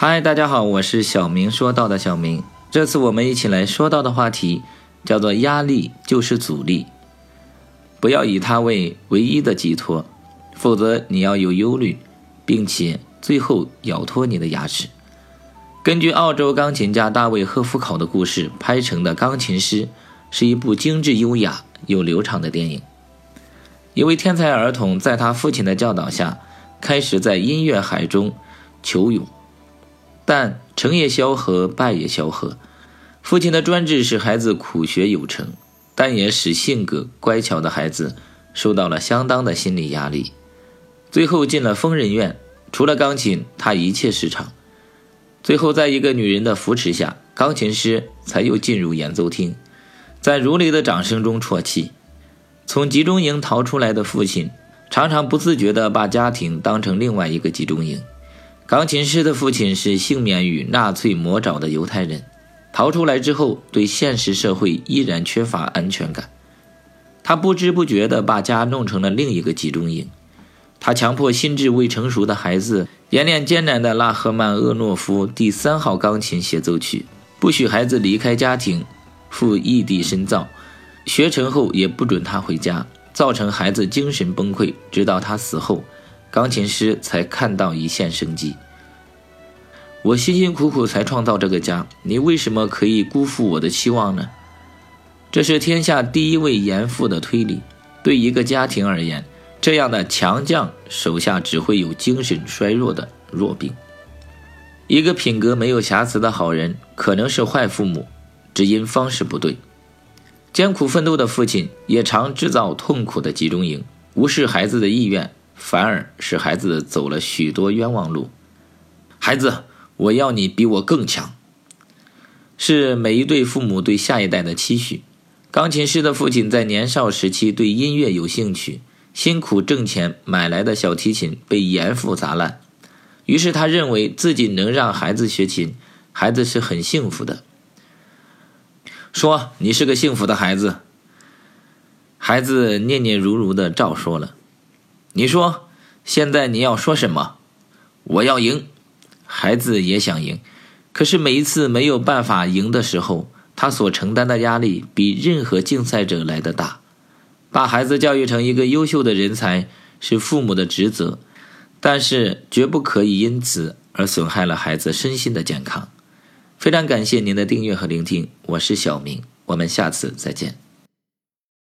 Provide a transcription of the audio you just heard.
嗨，大家好，我是小明说到的小明。这次我们一起来说到的话题叫做“压力就是阻力”，不要以它为唯一的寄托，否则你要有忧虑，并且最后咬脱你的牙齿。根据澳洲钢琴家大卫·赫夫考的故事拍成的《钢琴师》，是一部精致优雅又流畅的电影。一位天才儿童在他父亲的教导下，开始在音乐海中求泳。但成也萧何，败也萧何。父亲的专制使孩子苦学有成，但也使性格乖巧的孩子受到了相当的心理压力。最后进了疯人院，除了钢琴，他一切失常。最后，在一个女人的扶持下，钢琴师才又进入演奏厅，在如雷的掌声中啜泣。从集中营逃出来的父亲，常常不自觉地把家庭当成另外一个集中营。钢琴师的父亲是幸免于纳粹魔爪的犹太人，逃出来之后，对现实社会依然缺乏安全感。他不知不觉地把家弄成了另一个集中营。他强迫心智未成熟的孩子演练艰难的拉赫曼厄诺夫第三号钢琴协奏曲，不许孩子离开家庭，赴异地深造。学成后也不准他回家，造成孩子精神崩溃，直到他死后。钢琴师才看到一线生机。我辛辛苦苦才创造这个家，你为什么可以辜负我的期望呢？这是天下第一位严父的推理。对一个家庭而言，这样的强将手下只会有精神衰弱的弱兵。一个品格没有瑕疵的好人，可能是坏父母，只因方式不对。艰苦奋斗的父亲也常制造痛苦的集中营，无视孩子的意愿。反而使孩子走了许多冤枉路。孩子，我要你比我更强，是每一对父母对下一代的期许。钢琴师的父亲在年少时期对音乐有兴趣，辛苦挣钱买来的小提琴被严父砸烂，于是他认为自己能让孩子学琴，孩子是很幸福的。说你是个幸福的孩子。孩子念念如如的照说了。你说，现在你要说什么？我要赢。孩子也想赢，可是每一次没有办法赢的时候，他所承担的压力比任何竞赛者来的大。把孩子教育成一个优秀的人才是父母的职责，但是绝不可以因此而损害了孩子身心的健康。非常感谢您的订阅和聆听，我是小明，我们下次再见。